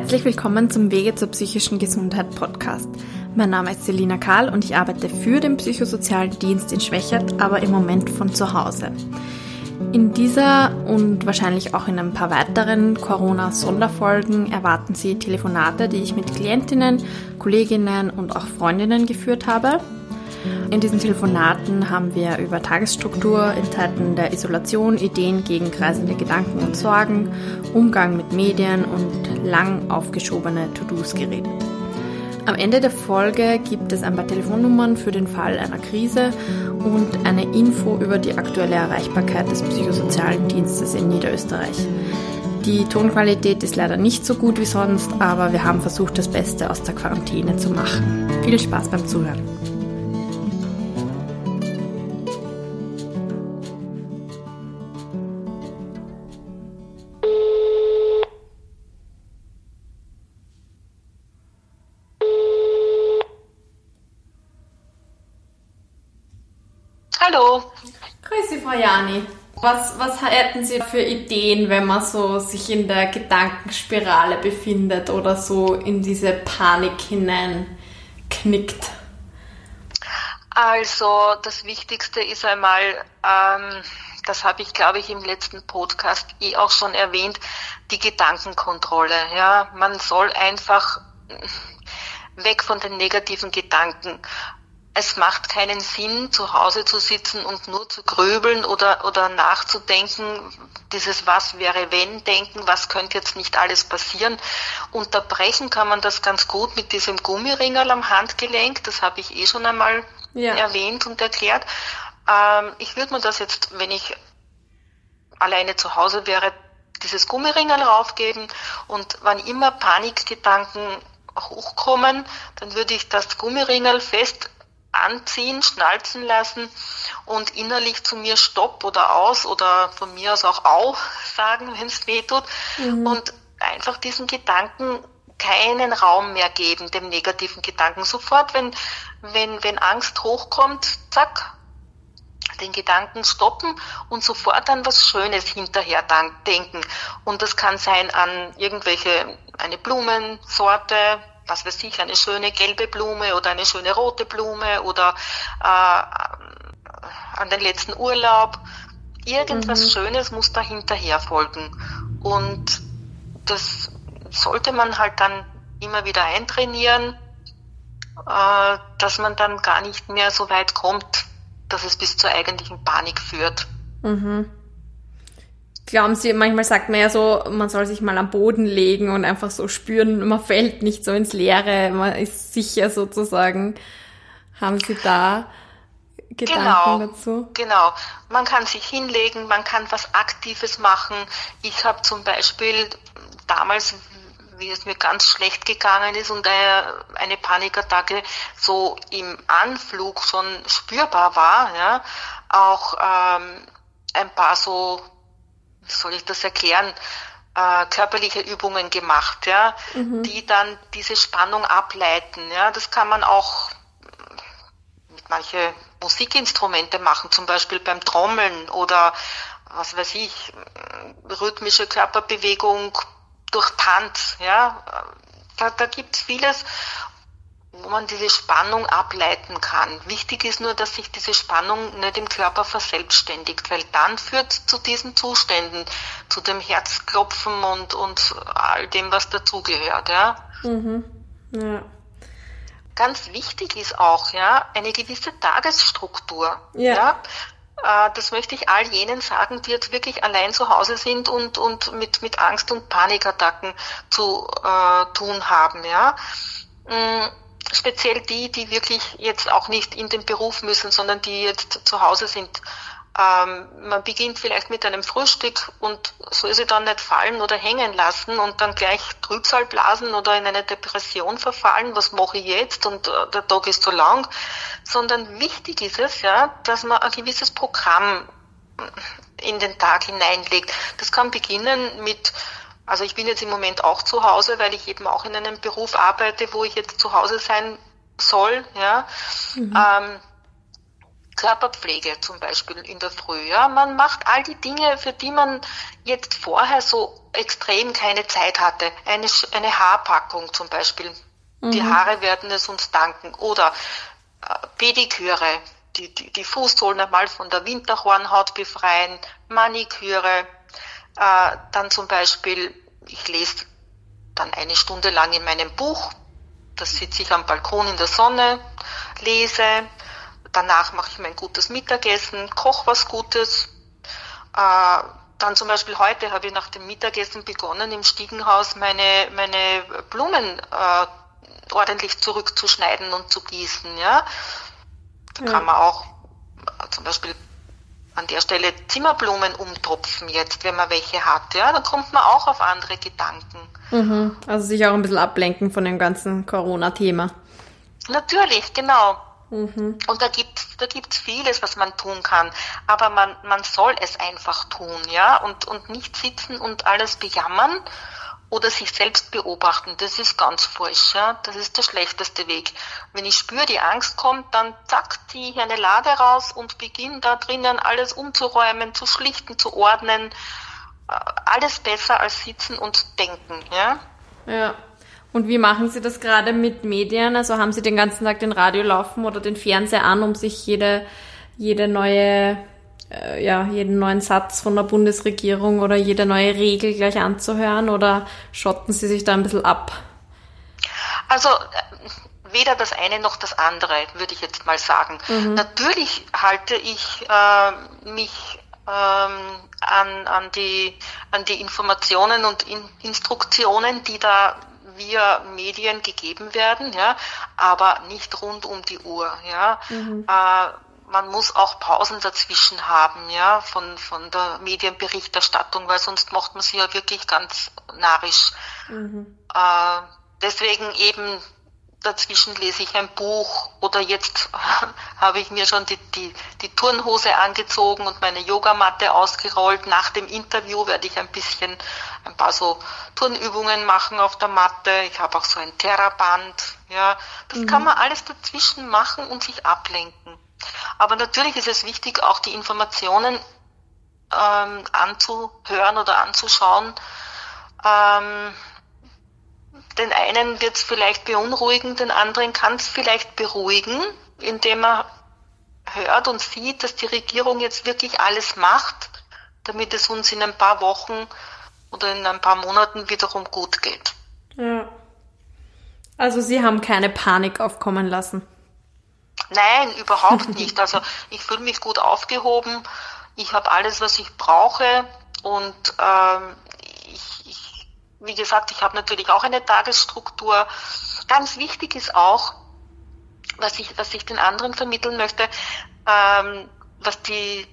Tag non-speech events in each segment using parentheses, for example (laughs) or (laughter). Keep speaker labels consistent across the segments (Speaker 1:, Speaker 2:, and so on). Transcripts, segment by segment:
Speaker 1: Herzlich willkommen zum Wege zur psychischen Gesundheit Podcast. Mein Name ist Selina Kahl und ich arbeite für den psychosozialen Dienst in Schwächert, aber im Moment von zu Hause. In dieser und wahrscheinlich auch in ein paar weiteren Corona-Sonderfolgen erwarten Sie Telefonate, die ich mit Klientinnen, Kolleginnen und auch Freundinnen geführt habe. In diesen Telefonaten haben wir über Tagesstruktur in Zeiten der Isolation, Ideen gegen kreisende Gedanken und Sorgen, Umgang mit Medien und lang aufgeschobene To-Dos geredet. Am Ende der Folge gibt es ein paar Telefonnummern für den Fall einer Krise und eine Info über die aktuelle Erreichbarkeit des psychosozialen Dienstes in Niederösterreich. Die Tonqualität ist leider nicht so gut wie sonst, aber wir haben versucht, das Beste aus der Quarantäne zu machen. Viel Spaß beim Zuhören. Was, was hätten Sie für Ideen, wenn man so sich in der Gedankenspirale befindet oder so in diese Panik hinein knickt?
Speaker 2: Also das Wichtigste ist einmal, ähm, das habe ich glaube ich im letzten Podcast eh auch schon erwähnt, die Gedankenkontrolle. Ja, man soll einfach weg von den negativen Gedanken es macht keinen Sinn, zu Hause zu sitzen und nur zu grübeln oder, oder nachzudenken, dieses Was wäre wenn denken, was könnte jetzt nicht alles passieren. Unterbrechen kann man das ganz gut mit diesem Gummiringel am Handgelenk, das habe ich eh schon einmal ja. erwähnt und erklärt. Ähm, ich würde mir das jetzt, wenn ich alleine zu Hause wäre, dieses Gummiringel raufgeben und wann immer Panikgedanken hochkommen, dann würde ich das Gummiringel fest anziehen, schnalzen lassen und innerlich zu mir Stopp oder aus oder von mir aus auch Au sagen, wenn es weh tut mhm. und einfach diesen Gedanken keinen Raum mehr geben, dem negativen Gedanken. Sofort, wenn, wenn, wenn Angst hochkommt, zack, den Gedanken stoppen und sofort an was Schönes hinterher denken. Und das kann sein an irgendwelche, eine Blumensorte, was weiß ich, eine schöne gelbe Blume oder eine schöne rote Blume oder äh, an den letzten Urlaub. Irgendwas mhm. Schönes muss da hinterher folgen. Und das sollte man halt dann immer wieder eintrainieren, äh, dass man dann gar nicht mehr so weit kommt, dass es bis zur eigentlichen Panik führt.
Speaker 1: Mhm. Glauben Sie, manchmal sagt man ja so, man soll sich mal am Boden legen und einfach so spüren, man fällt nicht so ins Leere, man ist sicher sozusagen. Haben Sie da Gedanken
Speaker 2: genau,
Speaker 1: dazu?
Speaker 2: Genau. Man kann sich hinlegen, man kann was Aktives machen. Ich habe zum Beispiel damals, wie es mir ganz schlecht gegangen ist und eine Panikattacke so im Anflug schon spürbar war, ja, auch ähm, ein paar so soll ich das erklären, äh, körperliche Übungen gemacht, ja, mhm. die dann diese Spannung ableiten. Ja, das kann man auch mit manche Musikinstrumente machen, zum Beispiel beim Trommeln oder was weiß ich, rhythmische Körperbewegung durch Tanz, ja. Da, da gibt es vieles wo man diese Spannung ableiten kann. Wichtig ist nur, dass sich diese Spannung nicht im Körper verselbstständigt, weil dann führt zu diesen Zuständen, zu dem Herzklopfen und, und all dem, was dazugehört. Ja. Mhm. ja. Ganz wichtig ist auch ja, eine gewisse Tagesstruktur. Ja. ja. Äh, das möchte ich all jenen sagen, die jetzt wirklich allein zu Hause sind und, und mit, mit Angst und Panikattacken zu äh, tun haben. Ja mm, speziell die, die wirklich jetzt auch nicht in den Beruf müssen, sondern die jetzt zu Hause sind. Ähm, man beginnt vielleicht mit einem Frühstück und soll sie dann nicht fallen oder hängen lassen und dann gleich Trübsal blasen oder in eine Depression verfallen, was mache ich jetzt und äh, der Tag ist zu lang, sondern wichtig ist es, ja, dass man ein gewisses Programm in den Tag hineinlegt. Das kann beginnen mit also ich bin jetzt im Moment auch zu Hause, weil ich eben auch in einem Beruf arbeite, wo ich jetzt zu Hause sein soll. Ja. Mhm. Ähm, Körperpflege zum Beispiel in der Früh. Ja? Man macht all die Dinge, für die man jetzt vorher so extrem keine Zeit hatte. Eine, eine Haarpackung zum Beispiel. Mhm. Die Haare werden es uns danken. Oder äh, Pediküre, die, die, die Fußsohlen einmal von der Winterhornhaut befreien, Maniküre, äh, dann zum Beispiel, ich lese dann eine Stunde lang in meinem Buch, da sitze ich am Balkon in der Sonne, lese, Danach mache ich mein gutes Mittagessen, koche was Gutes. Äh, dann zum Beispiel heute habe ich nach dem Mittagessen begonnen, im Stiegenhaus meine, meine Blumen äh, ordentlich zurückzuschneiden und zu gießen. Ja? Da ja. kann man auch äh, zum Beispiel an der Stelle Zimmerblumen umtopfen jetzt, wenn man welche hat. Ja? Dann kommt man auch auf andere Gedanken.
Speaker 1: Mhm. Also sich auch ein bisschen ablenken von dem ganzen Corona-Thema.
Speaker 2: Natürlich, genau. Mhm. Und da gibt da gibt's vieles, was man tun kann, aber man man soll es einfach tun, ja, und und nicht sitzen und alles bejammern oder sich selbst beobachten. Das ist ganz falsch, ja. Das ist der schlechteste Weg. Wenn ich spüre, die Angst kommt, dann zack, ziehe ich eine Lade raus und beginne da drinnen alles umzuräumen, zu schlichten, zu ordnen. Äh, alles besser als sitzen und denken, ja.
Speaker 1: Ja. Und wie machen Sie das gerade mit Medien? Also haben Sie den ganzen Tag den Radio laufen oder den Fernseher an, um sich jede, jede neue, äh, ja, jeden neuen Satz von der Bundesregierung oder jede neue Regel gleich anzuhören oder schotten Sie sich da ein bisschen ab?
Speaker 2: Also, äh, weder das eine noch das andere, würde ich jetzt mal sagen. Mhm. Natürlich halte ich äh, mich ähm, an, an, die, an die Informationen und in Instruktionen, die da via Medien gegeben werden, ja, aber nicht rund um die Uhr, ja. Mhm. Äh, man muss auch Pausen dazwischen haben, ja, von, von der Medienberichterstattung, weil sonst macht man sie ja wirklich ganz narrisch. Mhm. Äh, deswegen eben dazwischen lese ich ein Buch oder jetzt (laughs) habe ich mir schon die, die, die Turnhose angezogen und meine Yogamatte ausgerollt. Nach dem Interview werde ich ein bisschen ein paar so Turnübungen machen auf der Matte. Ich habe auch so ein Terraband. Ja, das mhm. kann man alles dazwischen machen und sich ablenken. Aber natürlich ist es wichtig, auch die Informationen ähm, anzuhören oder anzuschauen. Ähm, den einen wird es vielleicht beunruhigen, den anderen kann es vielleicht beruhigen, indem er hört und sieht, dass die Regierung jetzt wirklich alles macht, damit es uns in ein paar Wochen oder in ein paar Monaten wiederum gut geht.
Speaker 1: Ja. Also Sie haben keine Panik aufkommen lassen.
Speaker 2: Nein, überhaupt (laughs) nicht. Also ich fühle mich gut aufgehoben. Ich habe alles, was ich brauche und ähm, wie gesagt, ich habe natürlich auch eine Tagesstruktur. Ganz wichtig ist auch, was ich, was ich den anderen vermitteln möchte, ähm, was die,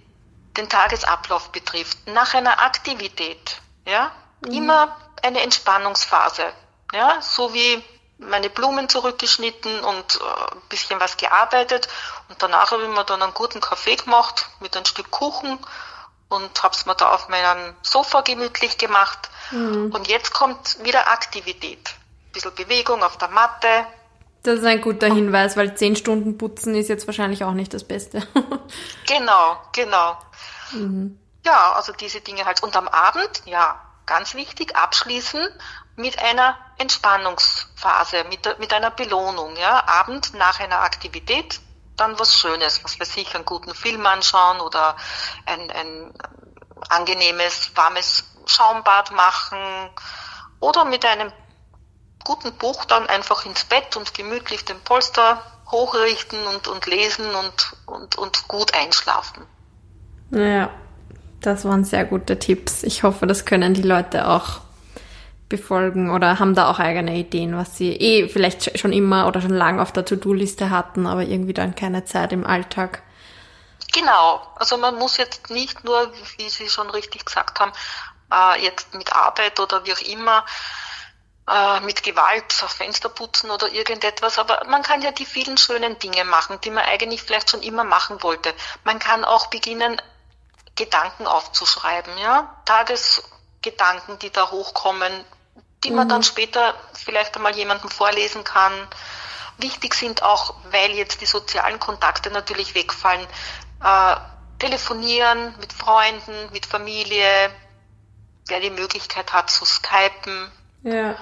Speaker 2: den Tagesablauf betrifft. Nach einer Aktivität, ja, mhm. immer eine Entspannungsphase, ja, so wie meine Blumen zurückgeschnitten und äh, ein bisschen was gearbeitet und danach habe ich mir dann einen guten Kaffee gemacht mit ein Stück Kuchen und habe es mir da auf meinem Sofa gemütlich gemacht. Mhm. Und jetzt kommt wieder Aktivität. Ein bisschen Bewegung auf der Matte.
Speaker 1: Das ist ein guter Hinweis, weil zehn Stunden putzen ist jetzt wahrscheinlich auch nicht das Beste. (laughs)
Speaker 2: genau, genau. Mhm. Ja, also diese Dinge halt. Und am Abend, ja, ganz wichtig, abschließen mit einer Entspannungsphase, mit, mit einer Belohnung. Ja, Abend nach einer Aktivität dann was Schönes, was weiß ich, einen guten Film anschauen oder ein, ein angenehmes, warmes Schaumbad machen oder mit einem guten Buch dann einfach ins Bett und gemütlich den Polster hochrichten und, und lesen und, und, und gut einschlafen.
Speaker 1: Ja, das waren sehr gute Tipps. Ich hoffe, das können die Leute auch befolgen oder haben da auch eigene Ideen, was sie eh vielleicht schon immer oder schon lange auf der To-Do-Liste hatten, aber irgendwie dann keine Zeit im Alltag.
Speaker 2: Genau, also man muss jetzt nicht nur, wie Sie schon richtig gesagt haben, äh, jetzt mit Arbeit oder wie auch immer, äh, mit Gewalt Fenster putzen oder irgendetwas, aber man kann ja die vielen schönen Dinge machen, die man eigentlich vielleicht schon immer machen wollte. Man kann auch beginnen, Gedanken aufzuschreiben, ja, Tagesgedanken, die da hochkommen, die man dann mhm. später vielleicht einmal jemandem vorlesen kann Wichtig sind auch, weil jetzt die sozialen Kontakte natürlich wegfallen, äh, telefonieren mit Freunden, mit Familie, wer die Möglichkeit hat zu skypen.
Speaker 1: Ja.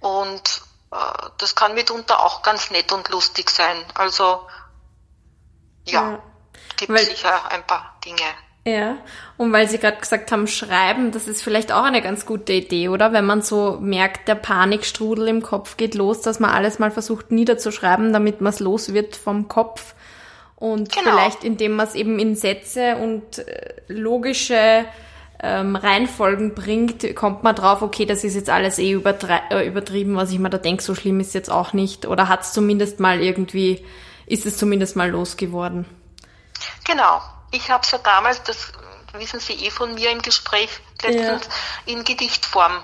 Speaker 2: Und äh, das kann mitunter auch ganz nett und lustig sein. Also ja, ja. gibt weil, sicher ein paar Dinge.
Speaker 1: Ja, und weil Sie gerade gesagt haben, schreiben, das ist vielleicht auch eine ganz gute Idee, oder? Wenn man so merkt, der Panikstrudel im Kopf geht los, dass man alles mal versucht niederzuschreiben, damit man es los wird vom Kopf. Und genau. vielleicht indem man es eben in Sätze und äh, logische ähm, Reihenfolgen bringt, kommt man drauf, okay, das ist jetzt alles eh äh, übertrieben, was ich mir da denke, so schlimm ist jetzt auch nicht. Oder hat es zumindest mal irgendwie, ist es zumindest mal losgeworden?
Speaker 2: Genau. Ich habe es ja damals, das wissen Sie eh von mir im Gespräch letztens, ja. in Gedichtform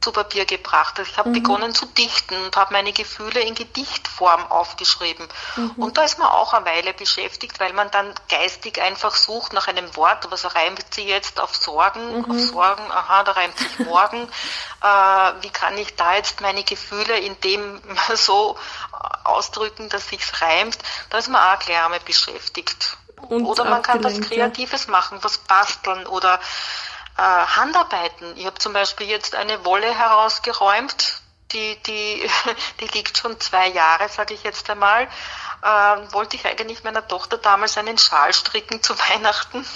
Speaker 2: zu Papier gebracht. Also ich habe mhm. begonnen zu dichten und habe meine Gefühle in Gedichtform aufgeschrieben. Mhm. Und da ist man auch eine Weile beschäftigt, weil man dann geistig einfach sucht nach einem Wort, was reimt sie jetzt auf Sorgen, mhm. auf Sorgen, aha, da reimt sich (laughs) morgen. äh, wie kann ich da jetzt meine Gefühle in dem (laughs) so ausdrücken, dass sich's reimt? Da ist man auch gleich einmal beschäftigt. Und oder man kann was Kreatives machen, was basteln oder äh, Handarbeiten. Ich habe zum Beispiel jetzt eine Wolle herausgeräumt, die, die, (laughs) die liegt schon zwei Jahre, sage ich jetzt einmal. Äh, wollte ich eigentlich meiner Tochter damals einen Schal stricken zu (laughs) Weihnachten.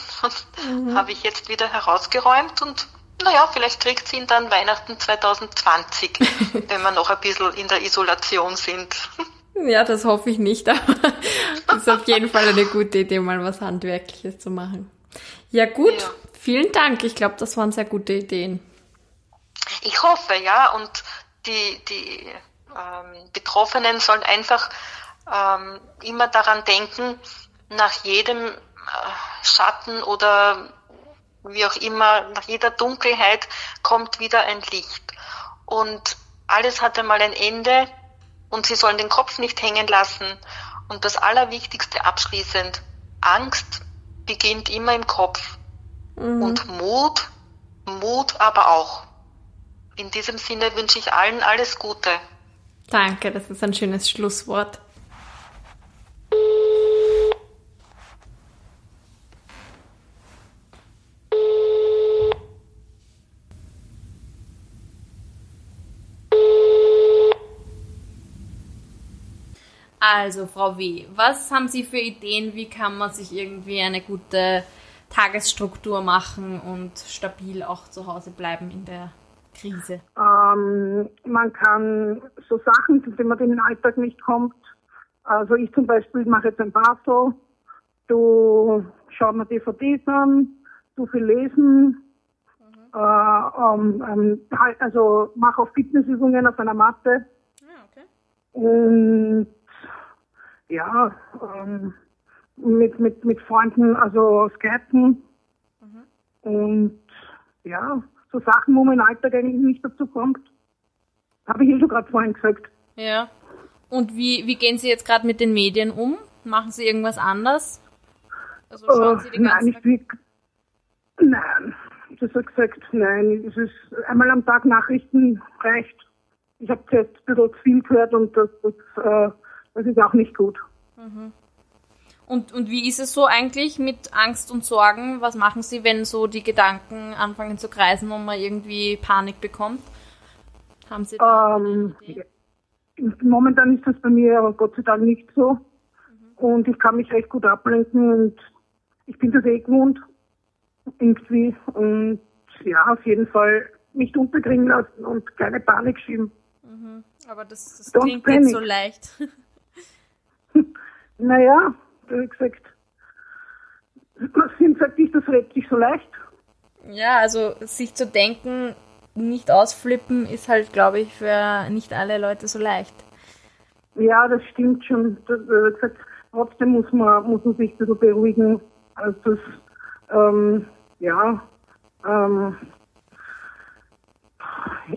Speaker 2: Mhm. Habe ich jetzt wieder herausgeräumt und naja, vielleicht kriegt sie ihn dann Weihnachten 2020, (laughs) wenn wir noch ein bisschen in der Isolation sind.
Speaker 1: Ja, das hoffe ich nicht, (laughs) aber das ist auf jeden Fall eine gute Idee, mal was Handwerkliches zu machen. Ja gut, ja. vielen Dank. Ich glaube, das waren sehr gute Ideen.
Speaker 2: Ich hoffe, ja. Und die, die ähm, Betroffenen sollen einfach ähm, immer daran denken, nach jedem äh, Schatten oder wie auch immer, nach jeder Dunkelheit kommt wieder ein Licht. Und alles hat einmal ein Ende und sie sollen den Kopf nicht hängen lassen. Und das Allerwichtigste abschließend, Angst beginnt immer im Kopf. Mhm. Und Mut, Mut aber auch. In diesem Sinne wünsche ich allen alles Gute.
Speaker 1: Danke, das ist ein schönes Schlusswort. Also, Frau W., was haben Sie für Ideen? Wie kann man sich irgendwie eine gute Tagesstruktur machen und stabil auch zu Hause bleiben in der Krise?
Speaker 3: Ähm, man kann so Sachen, zu denen man in den Alltag nicht kommt. Also ich zum Beispiel mache jetzt ein Basel. Du schau mir DVDs an, du viel lesen. Mhm. Äh, ähm, also mache auch Fitnessübungen auf einer Matte. Ah, okay. Und ja, ähm, mit, mit, mit Freunden, also Skaten mhm. und ja, so Sachen, wo im Alltag eigentlich nicht dazu kommt. Habe ich eh schon gerade vorhin gesagt.
Speaker 1: Ja. Und wie, wie gehen Sie jetzt gerade mit den Medien um? Machen Sie irgendwas anders?
Speaker 3: Also schauen Sie den ganzen nein, nicht Nein, das hat gesagt, nein, es ist einmal am Tag Nachrichten reicht. Ich habe jetzt ein bisschen zu viel gehört und das, das äh, das ist auch nicht gut. Mhm.
Speaker 1: Und, und wie ist es so eigentlich mit Angst und Sorgen? Was machen Sie, wenn so die Gedanken anfangen zu kreisen und man irgendwie Panik bekommt? Haben Sie da ähm,
Speaker 3: Momentan ist das bei mir aber Gott sei Dank nicht so. Mhm. Und ich kann mich recht gut ablenken und ich bin das eh gewohnt. Irgendwie. Und ja, auf jeden Fall nicht unterkriegen lassen und keine Panik schieben.
Speaker 1: Mhm. Aber das, das klingt nicht so leicht. (laughs) (laughs)
Speaker 3: Naja, wie gesagt, Sinn sagt nicht, das redet sich so leicht.
Speaker 1: Ja, also sich zu denken, nicht ausflippen, ist halt, glaube ich, für nicht alle Leute so leicht.
Speaker 3: Ja, das stimmt schon. Das, äh, gesagt, trotzdem muss man, muss man sich ein bisschen beruhigen. Also das, ähm, ja, ähm,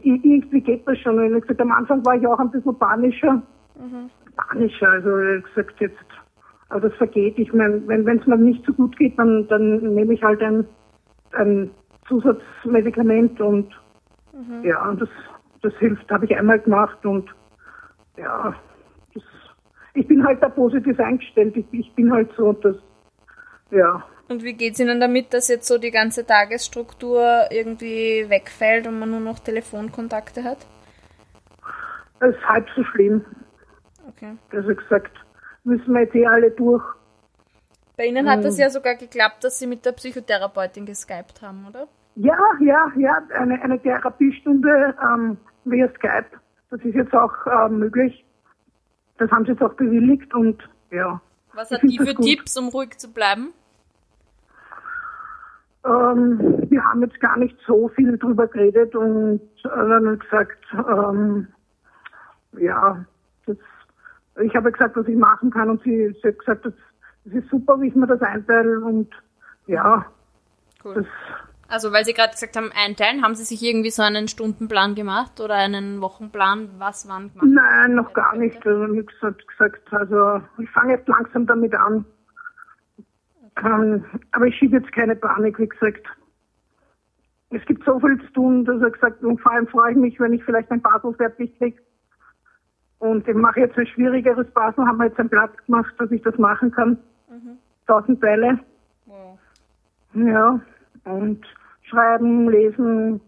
Speaker 3: irgendwie geht das schon. Wie gesagt, am Anfang war ich auch ein bisschen panischer. Mhm. Panischer, also gesagt, jetzt also es vergeht. Ich meine, wenn es mir nicht so gut geht, dann, dann nehme ich halt ein, ein Zusatzmedikament und mhm. ja, das, das hilft, habe ich einmal gemacht und ja, ich bin halt da positiv eingestellt. Ich, ich bin halt so, dass, ja.
Speaker 1: Und wie geht's Ihnen damit, dass jetzt so die ganze Tagesstruktur irgendwie wegfällt und man nur noch Telefonkontakte hat?
Speaker 3: Das ist halb so schlimm.
Speaker 1: Okay.
Speaker 3: Also gesagt, müssen wir jetzt eh alle durch.
Speaker 1: Bei Ihnen hat es ja sogar geklappt, dass Sie mit der Psychotherapeutin geskypt haben, oder?
Speaker 3: Ja, ja, ja, eine, eine Therapiestunde ähm, via Skype. Das ist jetzt auch ähm, möglich. Das haben sie jetzt auch bewilligt und ja.
Speaker 1: Was hat die für. Tipps, um ruhig zu bleiben?
Speaker 3: Ähm, wir haben jetzt gar nicht so viel drüber geredet und äh, dann gesagt, ähm, ja, das, ich habe gesagt, was ich machen kann und sie, sie hat gesagt, das, das ist super, wie ich mir das einteile und ja,
Speaker 1: Cool. Also, weil Sie gerade gesagt haben, einteilen, haben Sie sich irgendwie so einen Stundenplan gemacht oder einen Wochenplan, was wann gemacht?
Speaker 3: nein, noch gar nicht. Also hat gesagt, also ich fange jetzt langsam damit an. Ähm, aber ich schiebe jetzt keine Panik, wie gesagt. Es gibt so viel zu tun, dass er gesagt und vor allem freue ich mich, wenn ich vielleicht ein Basel fertig kriege. Und ich mache jetzt ein schwierigeres Basel, haben wir jetzt einen Platz gemacht, dass ich das machen kann. Tausend Teile.
Speaker 1: Wow.
Speaker 3: Ja. Und schreiben, lesen,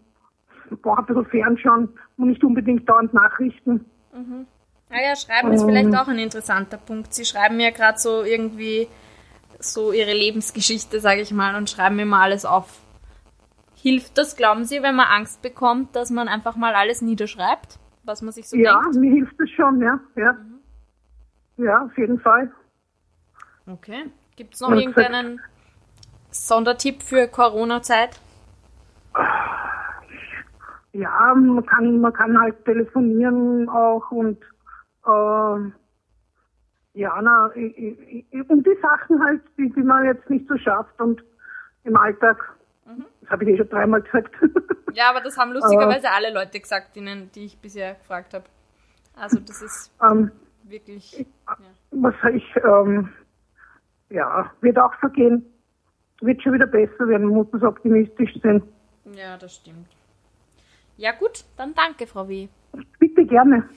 Speaker 3: boah, ein bisschen fernschauen und nicht unbedingt dauernd Nachrichten.
Speaker 1: Ah ja, schreiben ist vielleicht auch ein interessanter Punkt. Sie schreiben ja gerade so irgendwie so ihre Lebensgeschichte, sage ich mal, und schreiben immer alles auf. Hilft das, glauben Sie, wenn man Angst bekommt, dass man einfach mal alles niederschreibt, was man sich so
Speaker 3: Ja,
Speaker 1: denkt?
Speaker 3: mir hilft es schon, ja. Ja, ja auf jeden Fall.
Speaker 1: Okay. Gibt es noch
Speaker 3: Und
Speaker 1: irgendeinen Sondertipp für Corona-Zeit?
Speaker 3: Ja, man kann, man kann halt telefonieren auch und äh, ja, na, um die Sachen halt, die, die man jetzt nicht so schafft und im Alltag, das habe ich eh schon dreimal gesagt. (laughs)
Speaker 1: Ja, aber das haben lustigerweise alle Leute gesagt, denen, die ich bisher gefragt habe. Also das ist
Speaker 3: ähm,
Speaker 1: wirklich. Ja.
Speaker 3: was ich, ähm, ja, wird auch vergehen. Wird schon wieder besser werden, man muss das optimistisch sein.
Speaker 1: ja, das stimmt. Ja gut, dann danke, Frau W.
Speaker 3: Bitte gerne.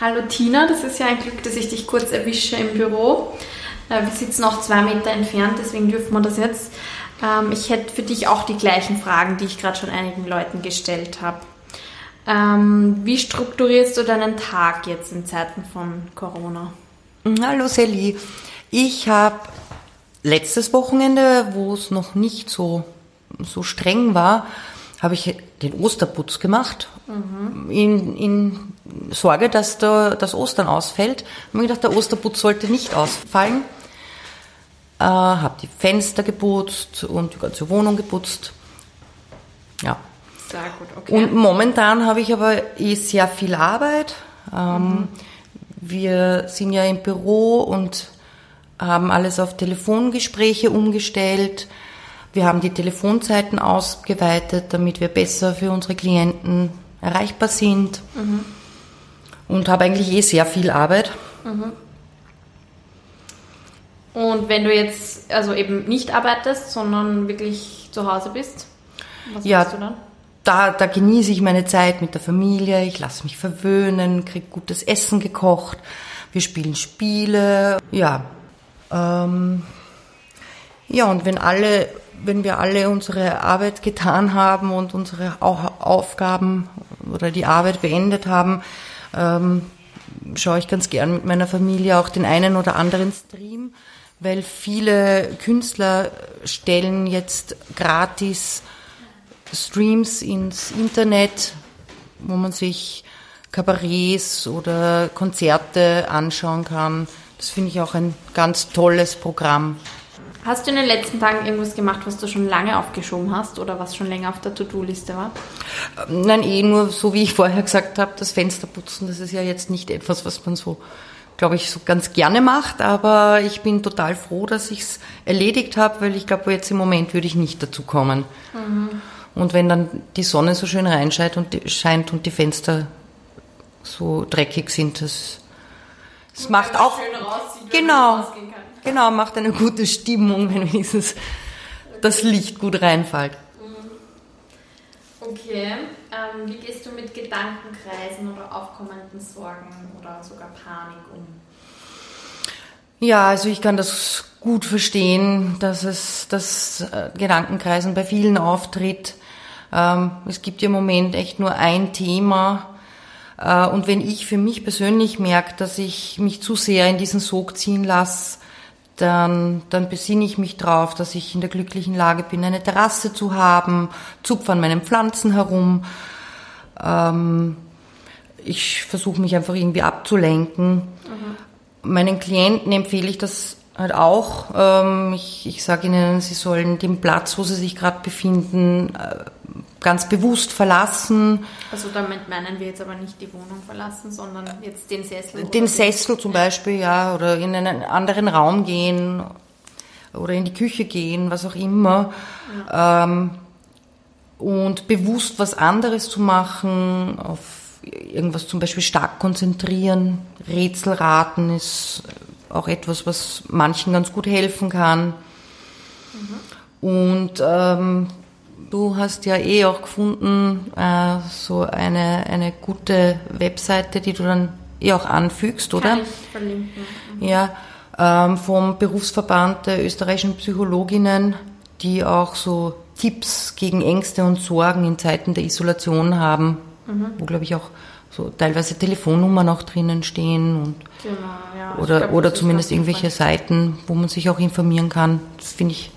Speaker 1: Hallo Tina, das ist ja ein Glück, dass ich dich kurz erwische im Büro. Äh, Wir sitzen auch zwei Meter entfernt, deswegen dürfen wir das jetzt. Ähm, Ich hätte für dich auch die gleichen Fragen, die ich gerade schon einigen Leuten gestellt habe. Ähm, Wie strukturierst du deinen Tag jetzt in Zeiten von Corona?
Speaker 4: Hallo Sally. Ich habe letztes Wochenende, wo es noch nicht so, so streng war, habe ich den Osterputz gemacht. In, in Sorge, dass da, das Ostern ausfällt. Ich habe mir gedacht, der Osterputz sollte nicht ausfallen. Äh, habe die Fenster geputzt und die ganze Wohnung geputzt. Ja.
Speaker 1: Sehr gut, okay.
Speaker 4: Und momentan habe ich aber eh sehr viel Arbeit. Ähm, Wir sind ja im Büro und haben alles auf Telefongespräche umgestellt. Wir haben die Telefonzeiten ausgeweitet, damit wir besser für unsere Klienten erreichbar sind. Und habe eigentlich eh sehr viel Arbeit.
Speaker 1: Und wenn du jetzt also eben nicht arbeitest, sondern wirklich zu Hause bist, was
Speaker 4: Ja.
Speaker 1: machst du dann?
Speaker 4: Da, da genieße ich meine Zeit mit der Familie, ich lasse mich verwöhnen, krieg gutes Essen gekocht, wir spielen Spiele, ja. Ähm, ja, und wenn alle, wenn wir alle unsere Arbeit getan haben und unsere Au- Aufgaben oder die Arbeit beendet haben, ähm, schaue ich ganz gern mit meiner Familie auch den einen oder anderen Stream, weil viele Künstler stellen jetzt gratis Streams ins Internet, wo man sich Kabarets oder Konzerte anschauen kann. Das finde ich auch ein ganz tolles Programm.
Speaker 1: Hast du in den letzten Tagen irgendwas gemacht, was du schon lange aufgeschoben hast oder was schon länger auf der To-Do-Liste war?
Speaker 4: Ähm, Nein, eh nur so wie ich vorher gesagt habe, das Fensterputzen, das ist ja jetzt nicht etwas, was man so, glaube ich, so ganz gerne macht, aber ich bin total froh, dass ich es erledigt habe, weil ich glaube, jetzt im Moment würde ich nicht dazu kommen. Und wenn dann die Sonne so schön reinscheint und die, scheint und die Fenster so dreckig sind, das es macht auch, genau, genau, macht eine gute Stimmung, wenn wenigstens das Licht gut reinfällt.
Speaker 1: Okay. Ähm, wie gehst du mit Gedankenkreisen oder aufkommenden Sorgen oder sogar Panik um?
Speaker 4: Ja, also ich kann das gut verstehen, dass es das äh, Gedankenkreisen bei vielen auftritt. Ähm, es gibt ja im Moment echt nur ein Thema. Äh, und wenn ich für mich persönlich merke, dass ich mich zu sehr in diesen Sog ziehen lasse, dann, dann besinne ich mich drauf, dass ich in der glücklichen Lage bin, eine Terrasse zu haben, zupfe an meinen Pflanzen herum. Ähm, ich versuche mich einfach irgendwie abzulenken. Mhm. Meinen Klienten empfehle ich das halt auch. Ähm, ich ich sage ihnen, sie sollen den Platz, wo sie sich gerade befinden, äh, ganz bewusst verlassen.
Speaker 1: Also damit meinen wir jetzt aber nicht die Wohnung verlassen, sondern jetzt den Sessel.
Speaker 4: Den Sessel zum Beispiel, ja, oder in einen anderen Raum gehen oder in die Küche gehen, was auch immer. Ja. Ähm, und bewusst was anderes zu machen, auf irgendwas zum Beispiel stark konzentrieren, Rätselraten ist auch etwas, was manchen ganz gut helfen kann. Mhm. Und ähm, Du hast ja eh auch gefunden, äh, so eine, eine gute Webseite, die du dann eh auch anfügst, oder?
Speaker 1: Kann ich verlinken.
Speaker 4: Mhm. Ja, ähm, vom Berufsverband der österreichischen Psychologinnen, die auch so Tipps gegen Ängste und Sorgen in Zeiten der Isolation haben, mhm. wo, glaube ich, auch so teilweise Telefonnummern auch drinnen stehen und genau, ja. oder, glaub, oder zumindest irgendwelche Seiten, wo man sich auch informieren kann. Das finde ich,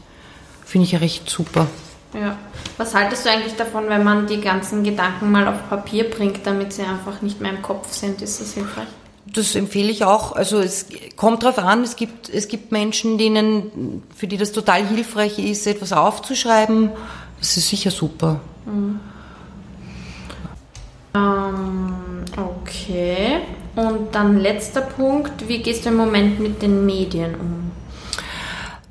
Speaker 4: finde ich ja recht super.
Speaker 1: Ja. Was haltest du eigentlich davon, wenn man die ganzen Gedanken mal auf Papier bringt, damit sie einfach nicht mehr im Kopf sind? Ist das hilfreich?
Speaker 4: Das empfehle ich auch. Also es kommt darauf an, es gibt, es gibt Menschen, denen, für die das total hilfreich ist, etwas aufzuschreiben. Das ist sicher super. Mhm.
Speaker 1: Ähm, okay. Und dann letzter Punkt, wie gehst du im Moment mit den Medien um?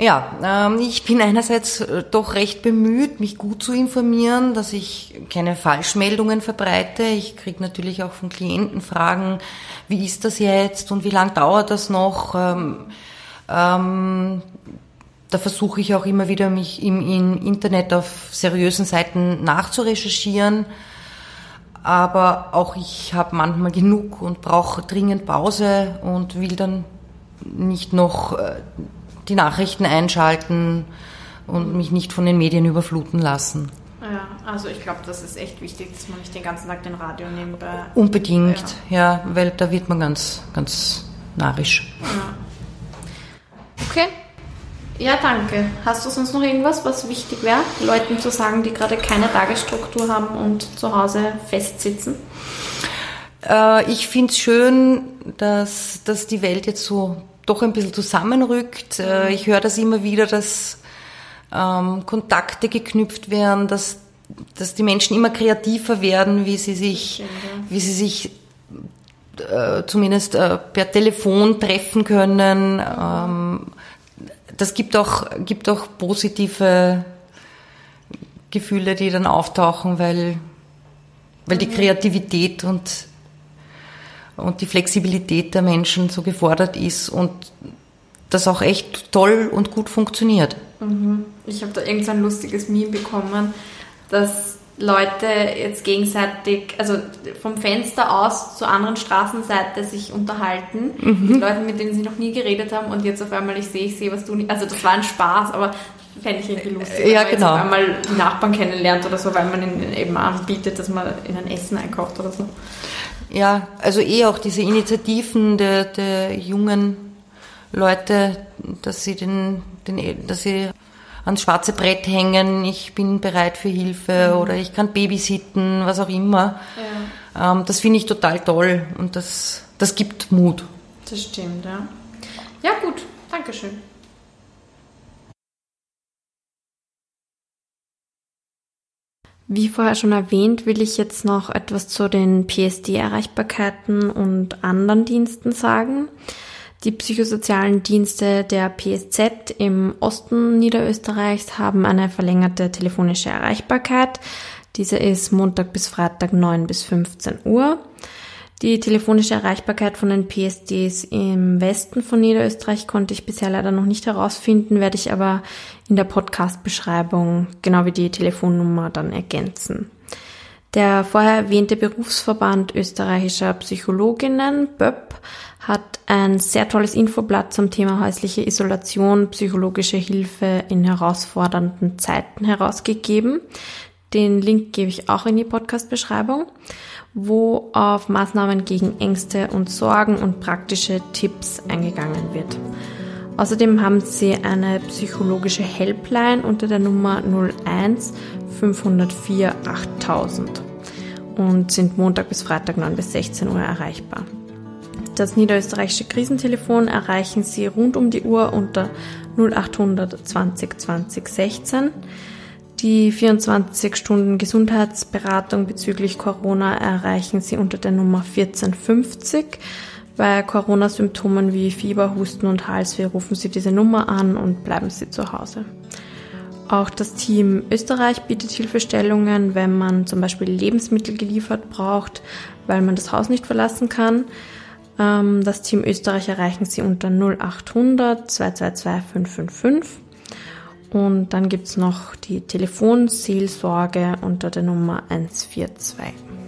Speaker 4: Ja, ähm, ich bin einerseits äh, doch recht bemüht, mich gut zu informieren, dass ich keine Falschmeldungen verbreite. Ich kriege natürlich auch von Klienten Fragen, wie ist das jetzt und wie lang dauert das noch? Ähm, ähm, da versuche ich auch immer wieder, mich im, im Internet auf seriösen Seiten nachzurecherchieren. Aber auch ich habe manchmal genug und brauche dringend Pause und will dann nicht noch äh, die Nachrichten einschalten und mich nicht von den Medien überfluten lassen.
Speaker 1: Ja, also ich glaube, das ist echt wichtig, dass man nicht den ganzen Tag den Radio nebenbei.
Speaker 4: Unbedingt, ja, ja weil da wird man ganz, ganz narrisch.
Speaker 1: Ja. Okay. Ja, danke. Hast du sonst noch irgendwas, was wichtig wäre, Leuten zu sagen, die gerade keine Tagesstruktur haben und zu Hause festsitzen?
Speaker 4: Äh, ich finde es schön, dass, dass die Welt jetzt so doch ein bisschen zusammenrückt. Äh, ich höre das immer wieder, dass ähm, Kontakte geknüpft werden, dass, dass die Menschen immer kreativer werden, wie sie sich, wie sie sich äh, zumindest äh, per Telefon treffen können. Ähm, das gibt auch, gibt auch positive Gefühle, die dann auftauchen, weil, weil die mhm. Kreativität und und die Flexibilität der Menschen so gefordert ist und das auch echt toll und gut funktioniert.
Speaker 1: Mhm. Ich habe da irgendein so lustiges Meme bekommen, dass Leute jetzt gegenseitig, also vom Fenster aus zur anderen Straßenseite sich unterhalten, mhm. mit Leuten, mit denen sie noch nie geredet haben und jetzt auf einmal ich sehe, ich sehe, was du nicht, also das war ein Spaß, aber fände ich irgendwie lustig,
Speaker 4: ja,
Speaker 1: wenn man
Speaker 4: genau.
Speaker 1: einmal die Nachbarn kennenlernt oder so, weil man ihnen eben anbietet, dass man in ein Essen einkauft oder so.
Speaker 4: Ja, also eh auch diese Initiativen der, der jungen Leute, dass sie den, den, dass sie ans schwarze Brett hängen, ich bin bereit für Hilfe mhm. oder ich kann babysitten, was auch immer. Ja. Ähm, das finde ich total toll und das, das gibt Mut.
Speaker 1: Das stimmt, ja. Ja, gut, Dankeschön. Wie vorher schon erwähnt, will ich jetzt noch etwas zu den PSD-Erreichbarkeiten und anderen Diensten sagen. Die psychosozialen Dienste der PSZ im Osten Niederösterreichs haben eine verlängerte telefonische Erreichbarkeit. Diese ist Montag bis Freitag 9 bis 15 Uhr. Die telefonische Erreichbarkeit von den PSDs im Westen von Niederösterreich konnte ich bisher leider noch nicht herausfinden, werde ich aber in der Podcast-Beschreibung genau wie die Telefonnummer dann ergänzen. Der vorher erwähnte Berufsverband österreichischer Psychologinnen, BÖP, hat ein sehr tolles Infoblatt zum Thema häusliche Isolation, psychologische Hilfe in herausfordernden Zeiten herausgegeben. Den Link gebe ich auch in die Podcast-Beschreibung wo auf Maßnahmen gegen Ängste und Sorgen und praktische Tipps eingegangen wird. Außerdem haben sie eine psychologische Helpline unter der Nummer 01 504 8000 und sind Montag bis Freitag 9 bis 16 Uhr erreichbar. Das niederösterreichische Krisentelefon erreichen Sie rund um die Uhr unter 0800 20 20 16. Die 24 Stunden Gesundheitsberatung bezüglich Corona erreichen Sie unter der Nummer 1450. Bei Corona-Symptomen wie Fieber, Husten und Halsweh rufen Sie diese Nummer an und bleiben Sie zu Hause. Auch das Team Österreich bietet Hilfestellungen, wenn man zum Beispiel Lebensmittel geliefert braucht, weil man das Haus nicht verlassen kann. Ähm, das Team Österreich erreichen Sie unter 0800 222 555. Und dann gibt es noch die Telefonseelsorge unter der Nummer 142.